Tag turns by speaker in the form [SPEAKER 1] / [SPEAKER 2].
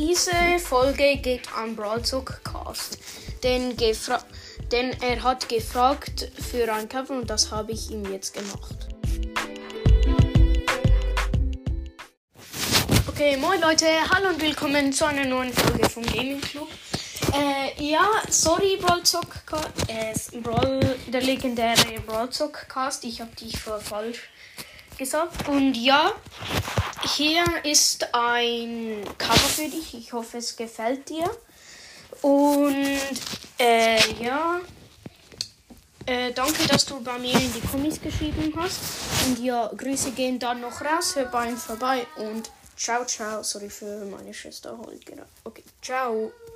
[SPEAKER 1] diese Folge geht an Brawlzug Cast. Denn, denn er hat gefragt für ein Cover und das habe ich ihm jetzt gemacht. Okay, moin Leute, hallo und willkommen zu einer neuen Folge vom Gaming Club. Äh, ja, sorry Brawlzug, äh, Brawl, der legendäre Brawlzug Cast, ich habe dich vor falsch gesagt. Und ja, hier ist ein Cover für dich. Ich hoffe, es gefällt dir. Und äh, ja, äh, danke, dass du bei mir in die Kommis geschrieben hast. Und ja, Grüße gehen dann noch raus. Hör bei ihm vorbei und ciao, ciao. Sorry für meine Schwester. Genau. Okay, ciao.